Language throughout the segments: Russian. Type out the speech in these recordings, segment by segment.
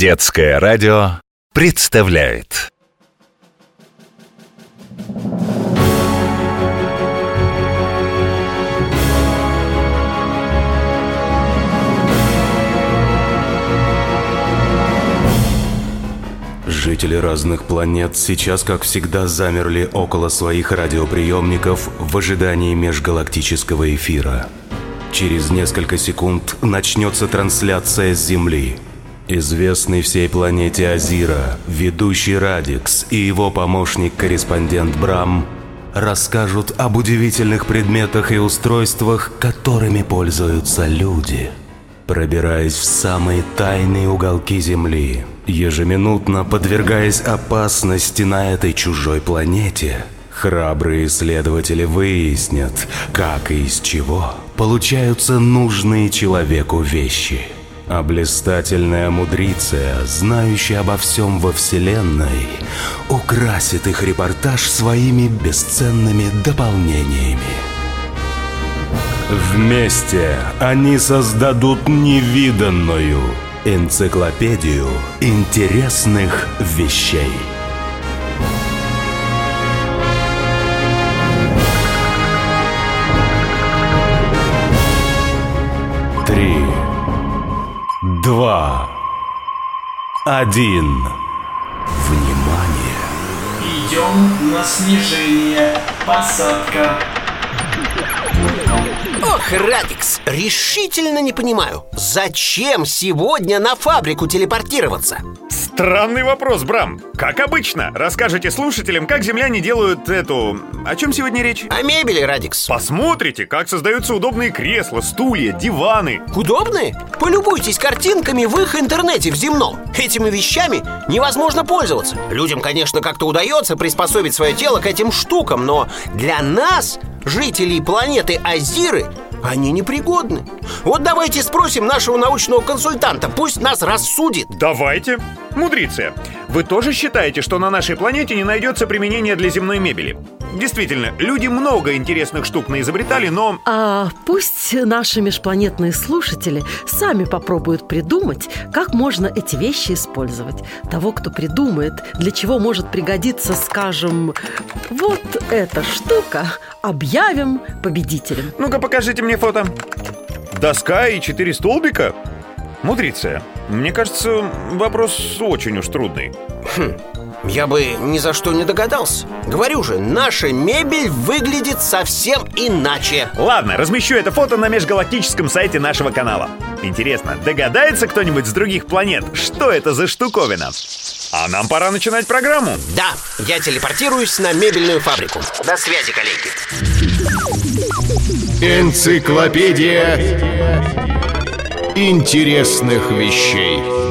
Детское радио представляет Жители разных планет сейчас, как всегда, замерли около своих радиоприемников в ожидании межгалактического эфира. Через несколько секунд начнется трансляция с Земли. Известный всей планете Азира, ведущий Радикс и его помощник-корреспондент Брам расскажут об удивительных предметах и устройствах, которыми пользуются люди. Пробираясь в самые тайные уголки Земли, ежеминутно подвергаясь опасности на этой чужой планете, храбрые исследователи выяснят, как и из чего получаются нужные человеку вещи. А блистательная мудриция, знающая обо всем во Вселенной, украсит их репортаж своими бесценными дополнениями. Вместе они создадут невиданную энциклопедию интересных вещей. Два, один. Внимание! Идем на снижение. Посадка. Ох, Радикс, решительно не понимаю, зачем сегодня на фабрику телепортироваться? Странный вопрос, Брам. Как обычно, расскажите слушателям, как земляне делают эту... О чем сегодня речь? О мебели, Радикс. Посмотрите, как создаются удобные кресла, стулья, диваны. Удобные? Полюбуйтесь картинками в их интернете в земном. Этими вещами невозможно пользоваться. Людям, конечно, как-то удается приспособить свое тело к этим штукам, но для нас, жителей планеты Азиры, они непригодны. Вот давайте спросим нашего научного консультанта, пусть нас рассудит. Давайте. Мудриция, вы тоже считаете, что на нашей планете не найдется применения для земной мебели? Действительно, люди много интересных штук наизобретали, но... А пусть наши межпланетные слушатели сами попробуют придумать, как можно эти вещи использовать. Того, кто придумает, для чего может пригодиться, скажем, вот эта штука, объявим победителем. Ну-ка, покажите мне фото. Доска и четыре столбика? Мудриция, мне кажется, вопрос очень уж трудный. Я бы ни за что не догадался. Говорю же, наша мебель выглядит совсем иначе. Ладно, размещу это фото на межгалактическом сайте нашего канала. Интересно, догадается кто-нибудь с других планет, что это за штуковина? А нам пора начинать программу. Да, я телепортируюсь на мебельную фабрику. До связи, коллеги. Энциклопедия интересных вещей.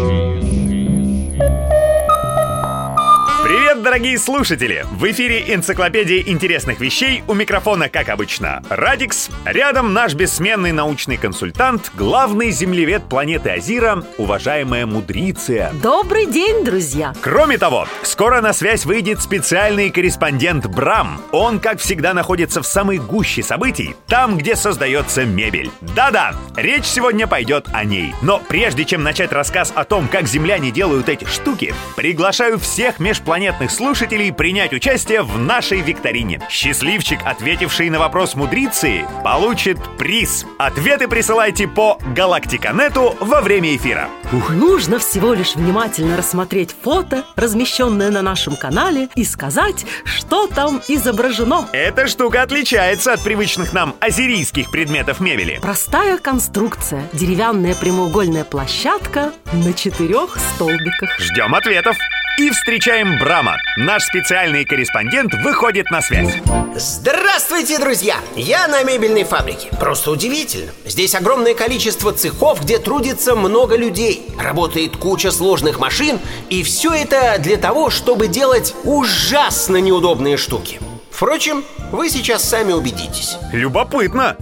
Дорогие слушатели! В эфире энциклопедия интересных вещей у микрофона, как обычно, Радикс. Рядом наш бессменный научный консультант, главный землевед планеты Азира, уважаемая Мудриция. Добрый день, друзья! Кроме того, скоро на связь выйдет специальный корреспондент Брам. Он, как всегда, находится в самой гуще событий, там, где создается мебель. Да-да, речь сегодня пойдет о ней. Но прежде чем начать рассказ о том, как земляне делают эти штуки, приглашаю всех межпланетных слушателей принять участие в нашей викторине. Счастливчик, ответивший на вопрос мудрицы, получит приз. Ответы присылайте по Галактиканету во время эфира. Нужно всего лишь внимательно рассмотреть фото, размещенное на нашем канале, и сказать, что там изображено. Эта штука отличается от привычных нам азерийских предметов мебели. Простая конструкция, деревянная прямоугольная площадка на четырех столбиках. Ждем ответов. И встречаем Брама. Наш специальный корреспондент выходит на связь. Здравствуйте, друзья! Я на мебельной фабрике. Просто удивительно. Здесь огромное количество цехов, где трудится много людей. Работает куча сложных машин. И все это для того, чтобы делать ужасно неудобные штуки. Впрочем, вы сейчас сами убедитесь. Любопытно.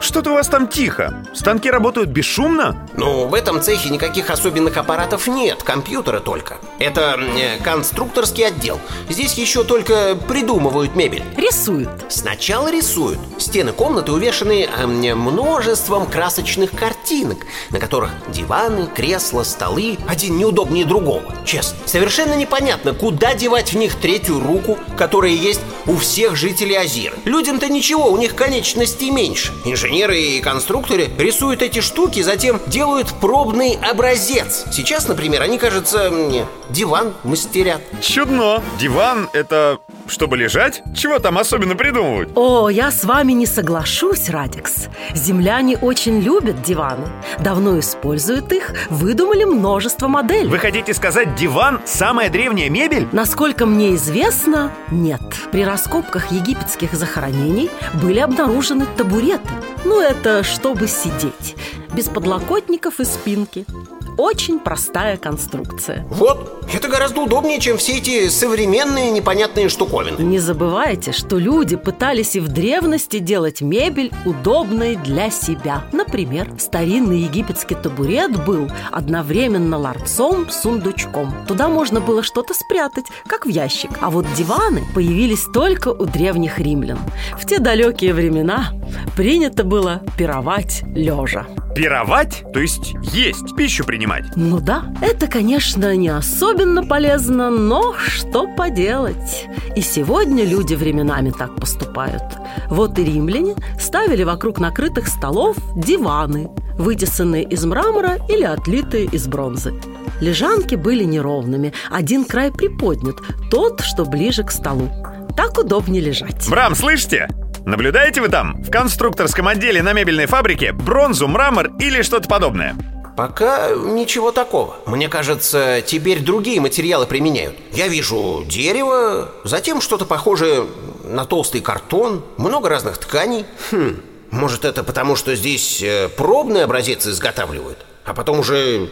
Что-то у вас там тихо. Станки работают бесшумно? Ну, в этом цехе никаких особенных аппаратов нет, компьютера только. Это э, конструкторский отдел. Здесь еще только придумывают мебель. Рисуют. Сначала рисуют. Стены комнаты увешаны э, множеством красочных картинок, на которых диваны, кресла, столы, один неудобнее другого. Честно. Совершенно непонятно, куда девать в них третью руку, которая есть у всех жителей Азира. Людям-то ничего, у них конечностей меньше. Инженеры и конструкторы рисуют эти штуки, затем делают пробный образец. Сейчас, например, они, кажется, мне диван мастерят. Чудно. Диван — это чтобы лежать? Чего там особенно придумывать? О, я с вами не соглашусь, Радикс. Земляне очень любят диваны. Давно используют их, выдумали множество моделей. Вы хотите сказать, диван – самая древняя мебель? Насколько мне известно, нет. При раскопках египетских захоронений были обнаружены табуреты. Ну, это чтобы сидеть. Без подлокотников и спинки. Очень простая конструкция. Вот, это гораздо удобнее, чем все эти современные непонятные штуковины. Не забывайте, что люди пытались и в древности делать мебель удобной для себя. Например, старинный египетский табурет был одновременно ларцом, сундучком. Туда можно было что-то спрятать, как в ящик. А вот диваны появились только у древних римлян. В те далекие времена принято было пировать лежа. Пировать? То есть есть, пищу принимать? Ну да, это, конечно, не особенно полезно, но что поделать? И сегодня люди временами так поступают. Вот и римляне ставили вокруг накрытых столов диваны, вытесанные из мрамора или отлитые из бронзы. Лежанки были неровными, один край приподнят, тот, что ближе к столу. Так удобнее лежать. Брам, слышите? Наблюдаете вы там, в конструкторском отделе на мебельной фабрике, бронзу, мрамор или что-то подобное? Пока ничего такого. Мне кажется, теперь другие материалы применяют. Я вижу дерево, затем что-то похожее на толстый картон, много разных тканей. Хм, может это потому, что здесь э, пробный образец изготавливают? А потом уже,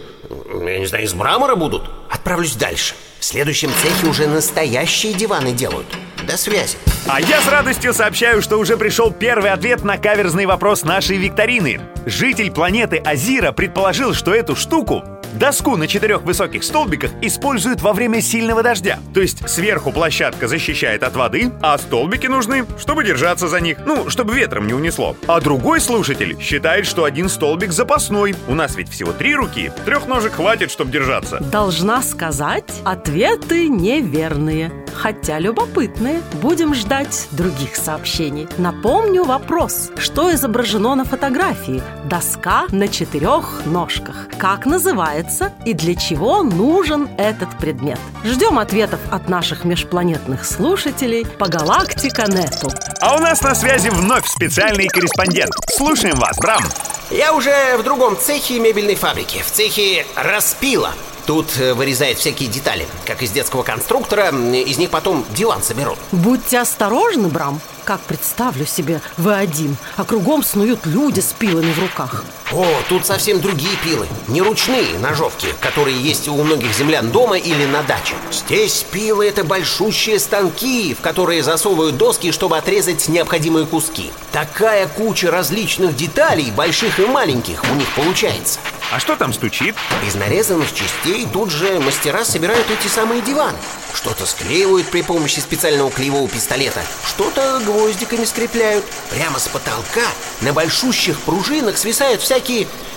я не знаю, из мрамора будут? Отправлюсь дальше. В следующем цехе уже настоящие диваны делают. До связи. А я с радостью сообщаю, что уже пришел первый ответ на каверзный вопрос нашей викторины. Житель планеты Азира предположил, что эту штуку Доску на четырех высоких столбиках используют во время сильного дождя. То есть сверху площадка защищает от воды, а столбики нужны, чтобы держаться за них. Ну, чтобы ветром не унесло. А другой слушатель считает, что один столбик запасной. У нас ведь всего три руки. Трех ножек хватит, чтобы держаться. Должна сказать, ответы неверные, хотя любопытные. Будем ждать других сообщений. Напомню вопрос. Что изображено на фотографии? Доска на четырех ножках. Как называется и для чего нужен этот предмет? Ждем ответов от наших межпланетных слушателей по Галактика.нету. А у нас на связи вновь специальный корреспондент. Слушаем вас, Брам. Я уже в другом цехе мебельной фабрики, в цехе распила. Тут э, вырезают всякие детали, как из детского конструктора, из них потом диван соберут. Будьте осторожны, Брам. Как представлю себе, вы один, а кругом снуют люди с пилами в руках. О, тут совсем другие пилы, не ручные ножовки, которые есть у многих землян дома или на даче. Здесь пилы это большущие станки, в которые засовывают доски, чтобы отрезать необходимые куски. Такая куча различных деталей, больших и маленьких, у них получается. А что там стучит? Из нарезанных частей тут же мастера собирают эти самые диваны. Что-то склеивают при помощи специального клеевого пистолета, что-то гвоздиками скрепляют. Прямо с потолка на большущих пружинах свисают всякие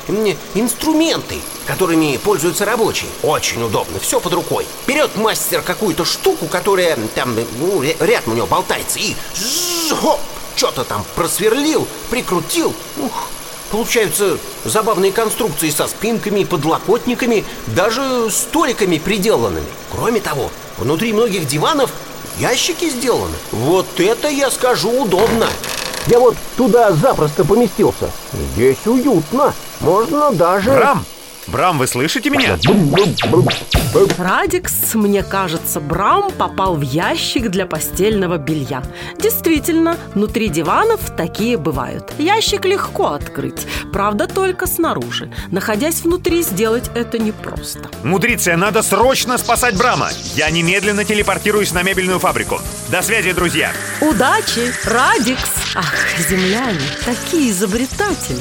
м, инструменты, которыми пользуются рабочие. Очень удобно, все под рукой. Берет мастер какую-то штуку, которая там, ну, ря- ряд у него болтается, и что-то там просверлил, прикрутил. Ух, Получаются забавные конструкции со спинками, подлокотниками, даже столиками приделанными. Кроме того, внутри многих диванов ящики сделаны. Вот это, я скажу, удобно. Я вот туда запросто поместился. Здесь уютно. Можно даже... Брам! Брам, вы слышите меня? Радикс, мне кажется, Брам попал в ящик для постельного белья. Действительно, внутри диванов такие бывают. Ящик легко открыть, правда, только снаружи. Находясь внутри, сделать это непросто. Мудриция, надо срочно спасать Брама. Я немедленно телепортируюсь на мебельную фабрику. До связи, друзья. Удачи, Радикс! Ах, земляне, такие изобретатели!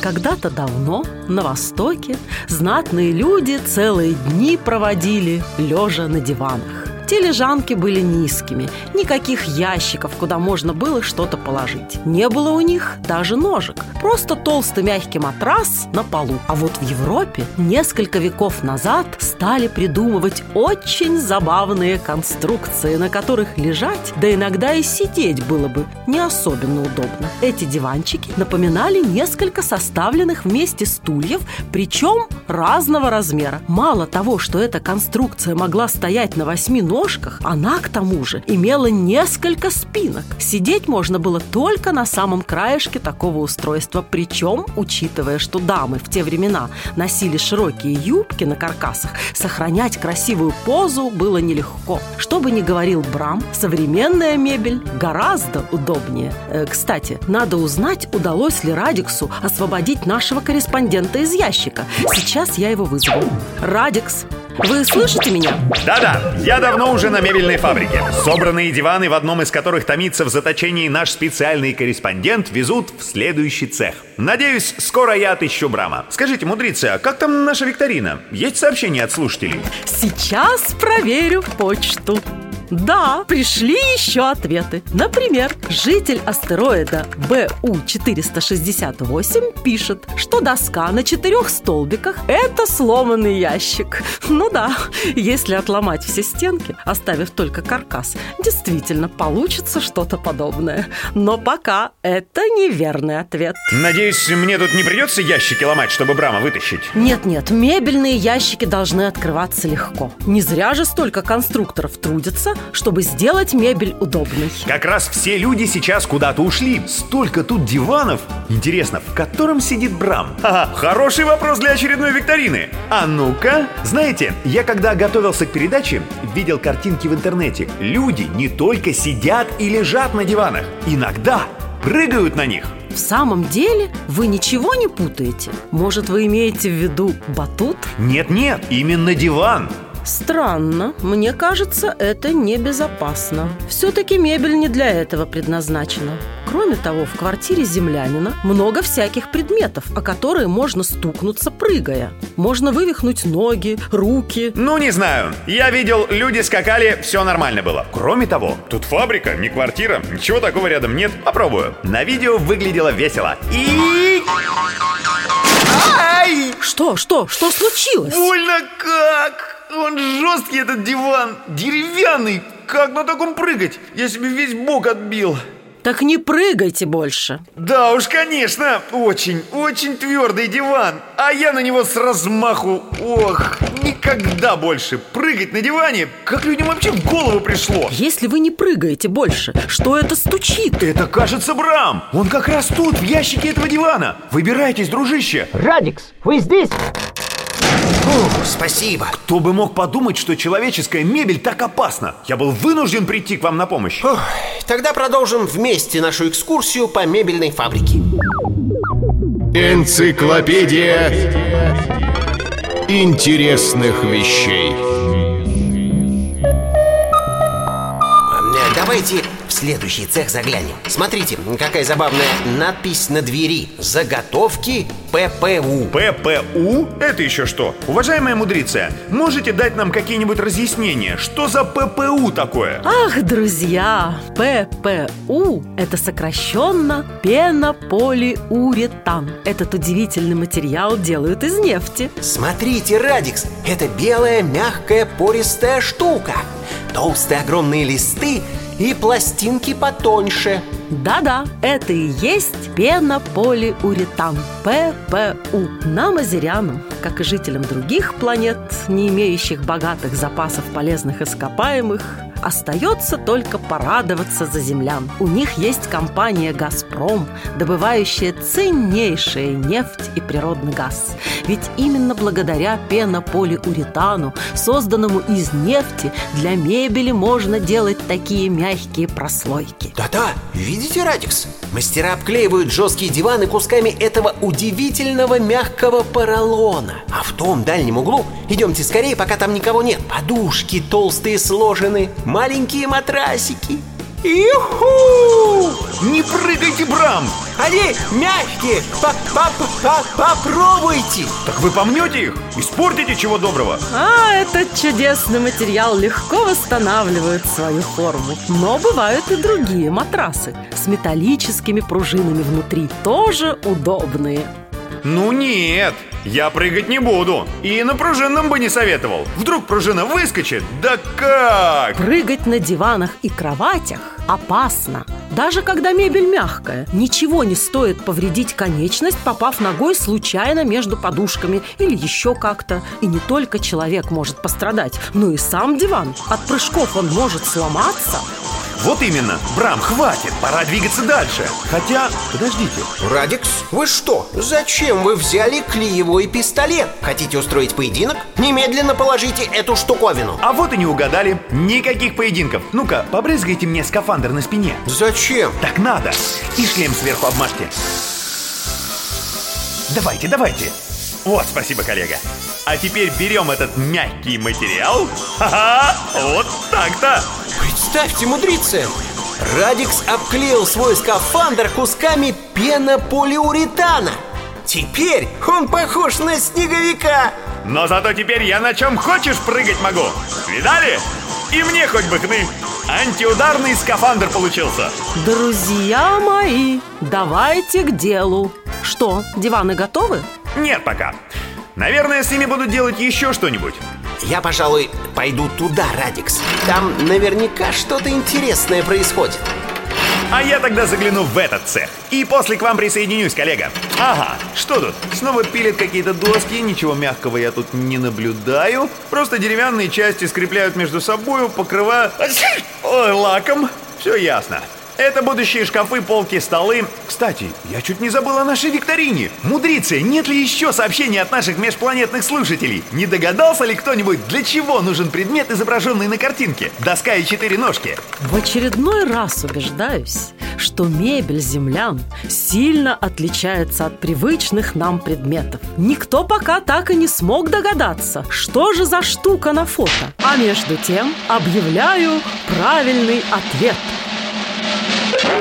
Когда-то давно на Востоке знатные люди целые дни проводили, лежа на диванах. Те лежанки были низкими, никаких ящиков, куда можно было что-то положить. Не было у них даже ножек, просто толстый мягкий матрас на полу. А вот в Европе несколько веков назад стали придумывать очень забавные конструкции, на которых лежать, да иногда и сидеть было бы не особенно удобно. Эти диванчики напоминали несколько составленных вместе стульев, причем разного размера. Мало того, что эта конструкция могла стоять на восьми ногах, ножках, она, к тому же, имела несколько спинок. Сидеть можно было только на самом краешке такого устройства. Причем, учитывая, что дамы в те времена носили широкие юбки на каркасах, сохранять красивую позу было нелегко. Что бы ни говорил Брам, современная мебель гораздо удобнее. Э, кстати, надо узнать, удалось ли Радиксу освободить нашего корреспондента из ящика. Сейчас я его вызову. Радикс, вы слышите меня? Да-да, я давно уже на мебельной фабрике. Собранные диваны, в одном из которых томится в заточении наш специальный корреспондент, везут в следующий цех. Надеюсь, скоро я отыщу Брама. Скажите, мудрица, а как там наша викторина? Есть сообщения от слушателей? Сейчас проверю почту. Да, пришли еще ответы. Например, житель астероида БУ-468 пишет, что доска на четырех столбиках – это сломанный ящик. Ну да, если отломать все стенки, оставив только каркас, действительно получится что-то подобное. Но пока это неверный ответ. Надеюсь, мне тут не придется ящики ломать, чтобы Брама вытащить? Нет-нет, мебельные ящики должны открываться легко. Не зря же столько конструкторов трудятся, чтобы сделать мебель удобной. Как раз все люди сейчас куда-то ушли. Столько тут диванов. Интересно, в котором сидит Брам? Ха-ха, хороший вопрос для очередной викторины. А ну-ка. Знаете, я когда готовился к передаче, видел картинки в интернете. Люди не только сидят и лежат на диванах. Иногда прыгают на них. В самом деле вы ничего не путаете? Может, вы имеете в виду батут? Нет-нет, именно диван. Странно. Мне кажется, это небезопасно. Все-таки мебель не для этого предназначена. Кроме того, в квартире землянина много всяких предметов, о которые можно стукнуться, прыгая. Можно вывихнуть ноги, руки. Ну, не знаю. Я видел, люди скакали, все нормально было. Кроме того, тут фабрика, не квартира. Ничего такого рядом нет. Попробую. На видео выглядело весело. И... Ай! Что, что, что случилось? Больно как! Он жесткий, этот диван, деревянный. Как на таком прыгать? Я себе весь бок отбил. Так не прыгайте больше. Да уж, конечно, очень, очень твердый диван. А я на него с размаху. Ох, никогда больше. Прыгать на диване, как людям вообще в голову пришло. Если вы не прыгаете больше, что это стучит? Это, кажется, Брам. Он как раз тут, в ящике этого дивана. Выбирайтесь, дружище. Радикс, вы здесь? Фух, спасибо. Кто бы мог подумать, что человеческая мебель так опасна? Я был вынужден прийти к вам на помощь. Фух, тогда продолжим вместе нашу экскурсию по мебельной фабрике. Энциклопедия интересных вещей. Э, Давайте следующий цех заглянем. Смотрите, какая забавная надпись на двери. Заготовки ППУ. ППУ? Это еще что? Уважаемая мудрица, можете дать нам какие-нибудь разъяснения? Что за ППУ такое? Ах, друзья, ППУ – это сокращенно пенополиуретан. Этот удивительный материал делают из нефти. Смотрите, Радикс, это белая, мягкая, пористая штука. Толстые огромные листы и пластинки потоньше. Да-да, это и есть пенополиуретан ППУ. Нам, азерянам, как и жителям других планет, не имеющих богатых запасов полезных ископаемых, остается только порадоваться за землян. У них есть компания «Газпром», добывающая ценнейшая нефть и природный газ. Ведь именно благодаря пенополиуретану, созданному из нефти, для мебели можно делать такие мягкие прослойки. Да-да, видите, Радикс? Мастера обклеивают жесткие диваны кусками этого удивительного мягкого поролона. А в том дальнем углу, идемте скорее, пока там никого нет, подушки толстые сложены, маленькие матрасики. Иху! Не прыгайте, Брам! Они мягкие! По -по -по Попробуйте! Так вы помнете их? Испортите чего доброго А этот чудесный материал легко восстанавливает свою форму Но бывают и другие матрасы С металлическими пружинами внутри Тоже удобные Ну нет, я прыгать не буду И на пружинном бы не советовал Вдруг пружина выскочит? Да как? Прыгать на диванах и кроватях опасно даже когда мебель мягкая, ничего не стоит повредить конечность, попав ногой случайно между подушками или еще как-то. И не только человек может пострадать, но и сам диван. От прыжков он может сломаться. Вот именно. Брам, хватит, пора двигаться дальше. Хотя, подождите. Радикс, вы что? Зачем вы взяли клеевой пистолет? Хотите устроить поединок? Немедленно положите эту штуковину. А вот и не угадали. Никаких поединков. Ну-ка, побрызгайте мне скафандр на спине. Зачем? Так надо. И шлем сверху обмажьте. Давайте, давайте. Вот, спасибо, коллега. А теперь берем этот мягкий материал. Ха-ха, вот так-то. Представьте, мудрицы, Радикс обклеил свой скафандр кусками пенополиуретана. Теперь он похож на снеговика. Но зато теперь я на чем хочешь прыгать могу. Видали? И мне хоть бы хны. Антиударный скафандр получился. Друзья мои, давайте к делу. Что, диваны готовы? Нет пока. Наверное, с ними будут делать еще что-нибудь. Я, пожалуй, пойду туда, Радикс. Там наверняка что-то интересное происходит. А я тогда загляну в этот цех. И после к вам присоединюсь, коллега. Ага, что тут? Снова пилят какие-то доски, ничего мягкого я тут не наблюдаю. Просто деревянные части скрепляют между собой, покрывая... Ой, лаком. Все ясно. Это будущие шкафы, полки, столы. Кстати, я чуть не забыл о нашей викторине. Мудрицы, нет ли еще сообщений от наших межпланетных слушателей? Не догадался ли кто-нибудь, для чего нужен предмет, изображенный на картинке? Доска и четыре ножки. В очередной раз убеждаюсь, что мебель землян сильно отличается от привычных нам предметов. Никто пока так и не смог догадаться, что же за штука на фото. А между тем объявляю правильный ответ –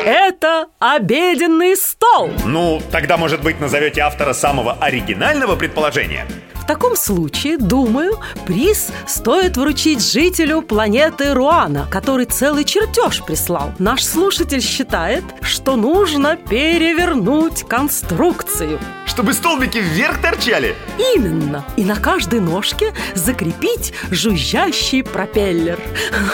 это обеденный стол! Ну, тогда, может быть, назовете автора самого оригинального предположения? В таком случае, думаю, приз стоит вручить жителю планеты Руана, который целый чертеж прислал. Наш слушатель считает, что нужно перевернуть конструкцию. Чтобы столбики вверх торчали? Именно. И на каждой ножке закрепить жужжащий пропеллер.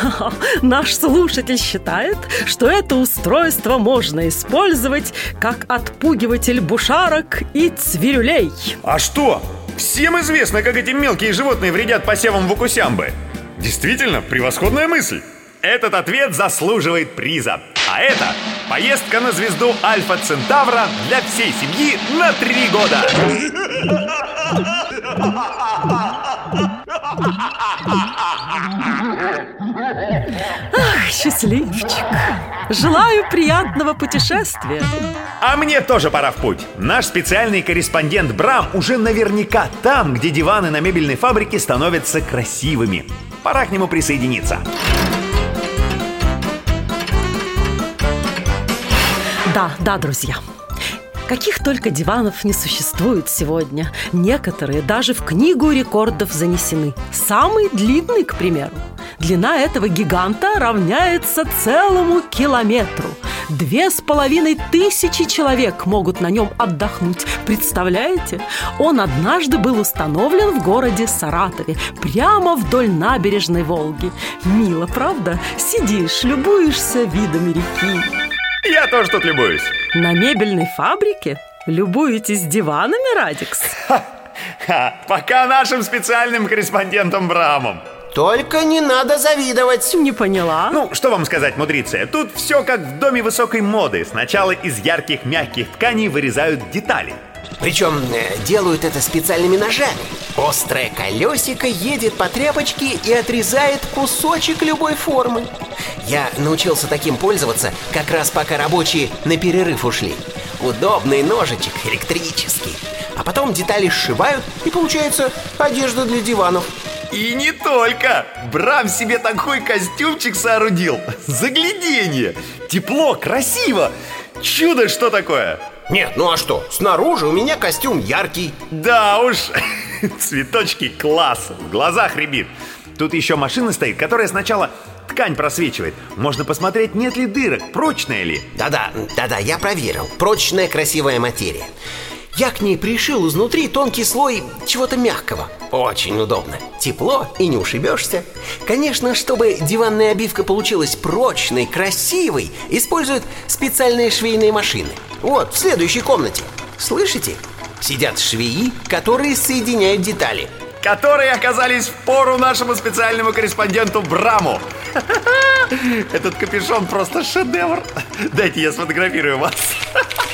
Наш слушатель считает, что это устройство можно использовать как отпугиватель бушарок и цвирюлей. А что? Всем известно, как эти мелкие животные вредят посевам вукусямбы. Действительно, превосходная мысль. Этот ответ заслуживает приза. А это поездка на звезду Альфа Центавра для всей семьи на три года. Ах, счастливчик. Желаю приятного путешествия. А мне тоже пора в путь. Наш специальный корреспондент Брам уже наверняка там, где диваны на мебельной фабрике становятся красивыми. Пора к нему присоединиться. Да, да, друзья. Каких только диванов не существует сегодня. Некоторые даже в книгу рекордов занесены. Самый длинный, к примеру. Длина этого гиганта равняется целому километру. Две с половиной тысячи человек могут на нем отдохнуть. Представляете? Он однажды был установлен в городе Саратове, прямо вдоль набережной Волги. Мило, правда? Сидишь, любуешься видами реки. Я тоже тут любуюсь. На мебельной фабрике? Любуетесь диванами, Радикс? Ха, пока нашим специальным корреспондентом Брамом. Только не надо завидовать. Не поняла. Ну, что вам сказать, мудриция? Тут все как в доме высокой моды. Сначала из ярких мягких тканей вырезают детали. Причем э, делают это специальными ножами. Острое колесико едет по тряпочке и отрезает кусочек любой формы. Я научился таким пользоваться, как раз пока рабочие на перерыв ушли. Удобный ножичек, электрический. А потом детали сшивают, и получается одежда для диванов. И не только! Брам себе такой костюмчик соорудил! Загляденье! Тепло, красиво! Чудо что такое! Нет, ну а что? Снаружи у меня костюм яркий. Да уж, цветочки класс, в глазах рябит. Тут еще машина стоит, которая сначала ткань просвечивает. Можно посмотреть, нет ли дырок, прочная ли. Да-да, да-да, я проверил. Прочная, красивая материя. Я к ней пришил изнутри тонкий слой чего-то мягкого. Очень удобно. Тепло и не ушибешься. Конечно, чтобы диванная обивка получилась прочной, красивой, используют специальные швейные машины. Вот, в следующей комнате. Слышите? Сидят швеи, которые соединяют детали. Которые оказались в пору нашему специальному корреспонденту Браму. Этот капюшон просто шедевр. Дайте я сфотографирую вас.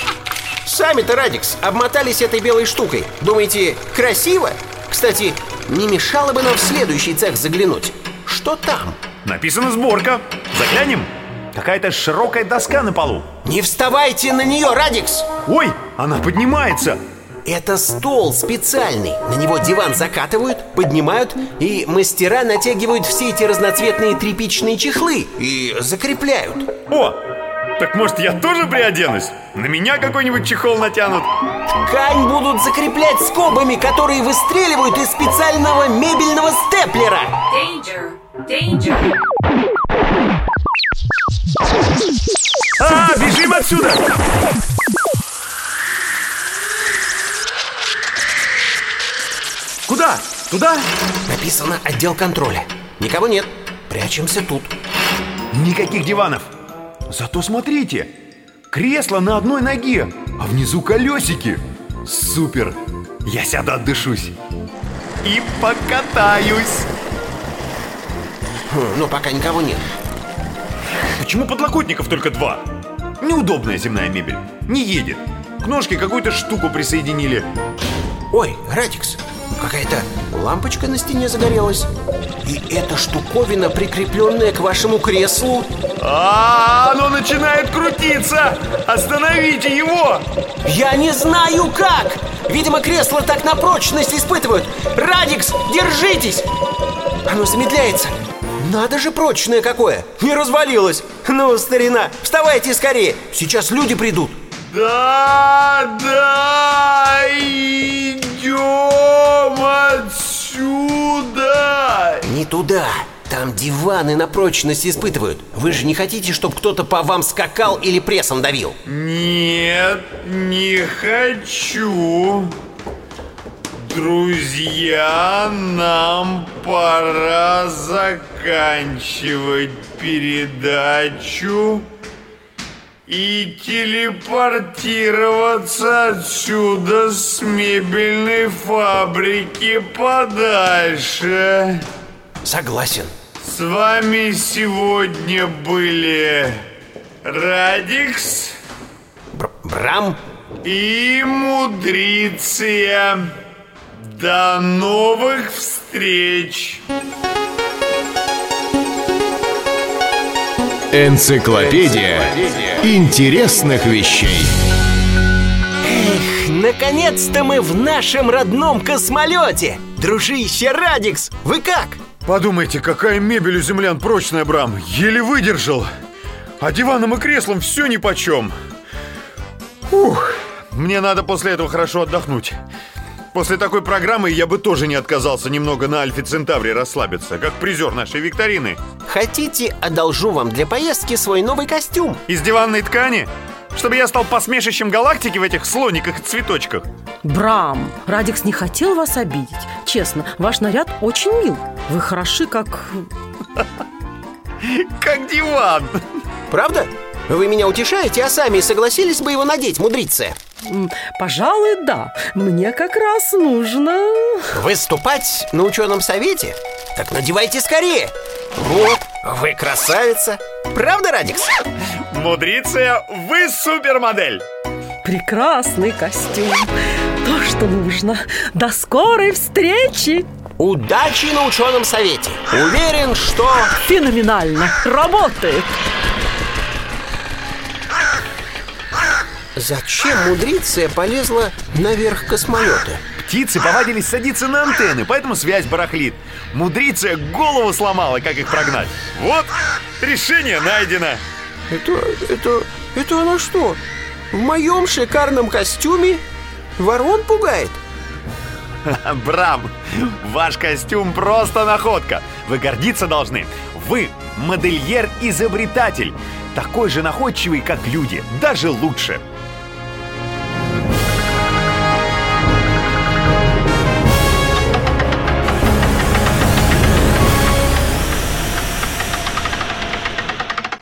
Сами-то, Радикс, обмотались этой белой штукой. Думаете, красиво? Кстати, не мешало бы нам в следующий цех заглянуть. Что там? Написано сборка. Заглянем? Какая-то широкая доска на полу. Не вставайте на нее, Радикс! Ой, она поднимается. Это стол специальный. На него диван закатывают, поднимают, и мастера натягивают все эти разноцветные тряпичные чехлы и закрепляют. О, так может я тоже приоденусь? На меня какой-нибудь чехол натянут Ткань будут закреплять скобами, которые выстреливают из специального мебельного степлера Danger! Danger! А, бежим отсюда! Куда? Туда? Написано «Отдел контроля» Никого нет, прячемся тут Никаких диванов Зато смотрите Кресло на одной ноге А внизу колесики. Супер! Я сяду отдышусь. И покатаюсь. Хм, Но пока никого нет. Почему подлокотников только два? Неудобная земная мебель. Не едет. К ножке какую-то штуку присоединили Ой, Радикс, какая-то лампочка на стене загорелась. И эта штуковина, прикрепленная к вашему креслу? А, оно начинает крутиться! Остановите его! Я не знаю как! Видимо, кресло так на прочность испытывают. Радикс, держитесь! Оно замедляется. Надо же прочное какое! Не развалилось! Ну, старина, вставайте скорее! Сейчас люди придут Да, да, идем отсюда. Не туда. Там диваны на прочность испытывают. Вы же не хотите, чтобы кто-то по вам скакал или прессом давил? Нет, не хочу. Друзья, нам пора заканчивать передачу и телепортироваться отсюда с мебельной фабрики подальше. Согласен С вами сегодня были Радикс Бр- Брам и Мудриция. До новых встреч! Энциклопедия интересных вещей. Наконец-то мы в нашем родном космолете Дружище Радикс, вы как? Подумайте, какая мебель у землян прочная, Брам. Еле выдержал. А диваном и креслом все нипочем. Ух, мне надо после этого хорошо отдохнуть. После такой программы я бы тоже не отказался немного на Альфе Центавре расслабиться, как призер нашей викторины. Хотите, одолжу вам для поездки свой новый костюм? Из диванной ткани? Чтобы я стал посмешищем галактики в этих слониках и цветочках. Брам, Радикс не хотел вас обидеть. Честно, ваш наряд очень мил. Вы хороши, как... Как диван. Правда? Вы меня утешаете, а сами согласились бы его надеть, мудрица Пожалуй, да. Мне как раз нужно... Выступать на ученом совете? Так надевайте скорее Вот, вы красавица Правда, Радикс? Мудриция, вы супермодель. Прекрасный костюм. То, что нужно. До скорой встречи. Удачи на ученом совете Уверен, что... Феноменально. Работает. Зачем мудриция полезла наверх космолета? Птицы повадились садиться на антенны, поэтому связь барахлит. Мудрица голову сломала, как их прогнать. Вот, решение найдено. Это, это, это она что? В моем шикарном костюме ворон пугает? Брам, ваш костюм просто находка. Вы гордиться должны. Вы модельер-изобретатель. Такой же находчивый, как люди, даже лучше.